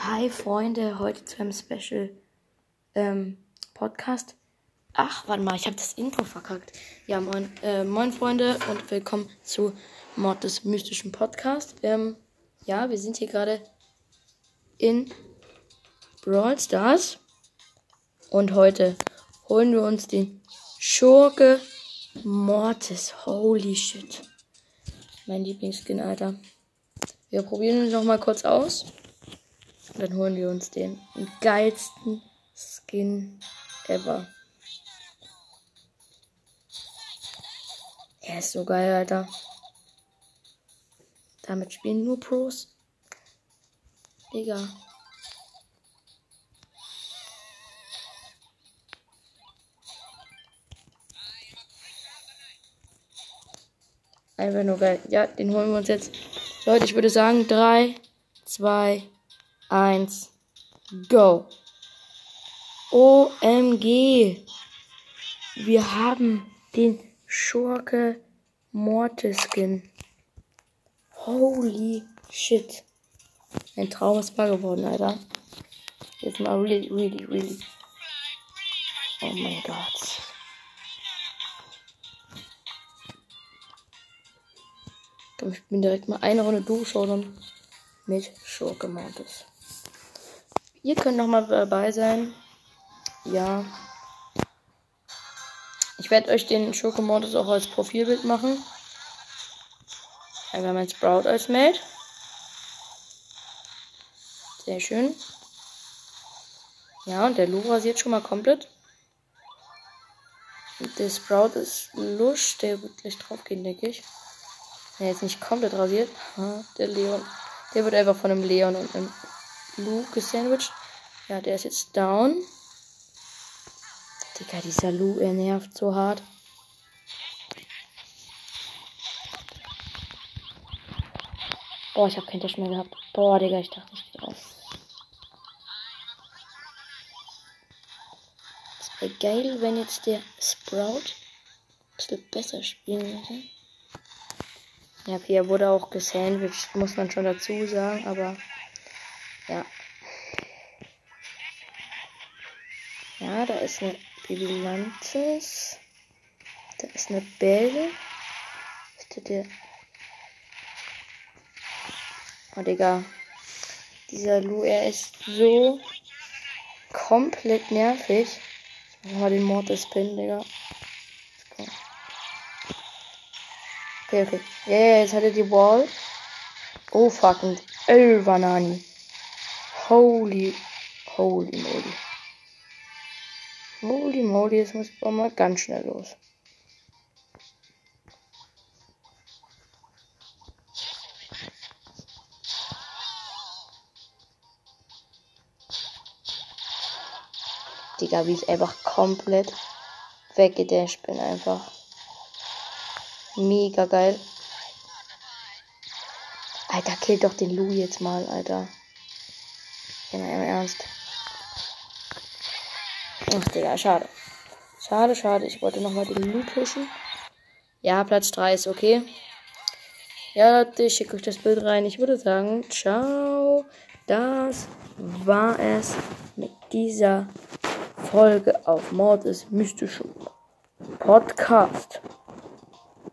Hi Freunde, heute zu einem Special ähm, Podcast. Ach, warte mal, ich habe das Intro verkackt. Ja, moin, äh, moin Freunde und willkommen zu Mord des mystischen Podcast. Ähm, ja, wir sind hier gerade in Brawl Stars und heute holen wir uns den Schurke Mortis. Holy shit. Mein Lieblingsskin, Alter. Wir probieren ihn noch mal kurz aus. Dann holen wir uns den geilsten Skin ever. Er ist so geil, Alter. Damit spielen nur Pros. Digga. Einfach nur geil. Ja, den holen wir uns jetzt. Leute, ich würde sagen 3, 2, 1, go. OMG. Wir haben den Schurke Mortis-Skin. Holy shit. Ein Traum ist wahr geworden, Alter. Jetzt mal really, really, really. Oh mein Gott. Ich bin direkt mal eine Runde durchschauen mit Schurke Mortis. Ihr könnt noch mal dabei sein. Ja. Ich werde euch den Schurke Mortis auch als Profilbild machen. Einfach mein Sprout als Mate. Sehr schön. Ja, und der Lu rasiert schon mal komplett. Der Sprout ist lusch. Der wird gleich drauf gehen, denke ich. Er ist nicht komplett rasiert. Der Leon. Der wird einfach von einem Leon und einem Lu gesandwiched. Ja, der ist jetzt down. Digga, dieser Lu, er nervt so hart. Boah, ich habe kein Dash mehr gehabt. Boah, Digga, ich dachte nicht drauf. Es wäre geil, wenn jetzt der Sprout ein bisschen besser spielen würde. Ja, okay, er wurde auch gesandwiched, muss man schon dazu sagen, aber ja. Ja, da ist eine Bilanzes. Da ist eine Belle. Oh, Digga. Dieser Lu, er ist so komplett nervig. Ich mal den Mortis Pin, Digga. Okay, okay. Ja, yeah, jetzt hat er die Wall. Oh, fucking. Oh, Banani. Holy. Holy moly. Holy moly, jetzt muss ich mal ganz schnell los. Digga, wie ich einfach komplett weggedasht bin einfach. Mega geil. Alter, kill doch den Lou jetzt mal, Alter. Ja, im Ernst. Ach, Digga, schade. Schade, schade. Ich wollte nochmal den Lou pushen. Ja, Platz 3 ist okay. Ja, Leute, ich schicke euch das Bild rein. Ich würde sagen, ciao. Das war es mit dieser Folge auf Mord ist mystischem Podcast.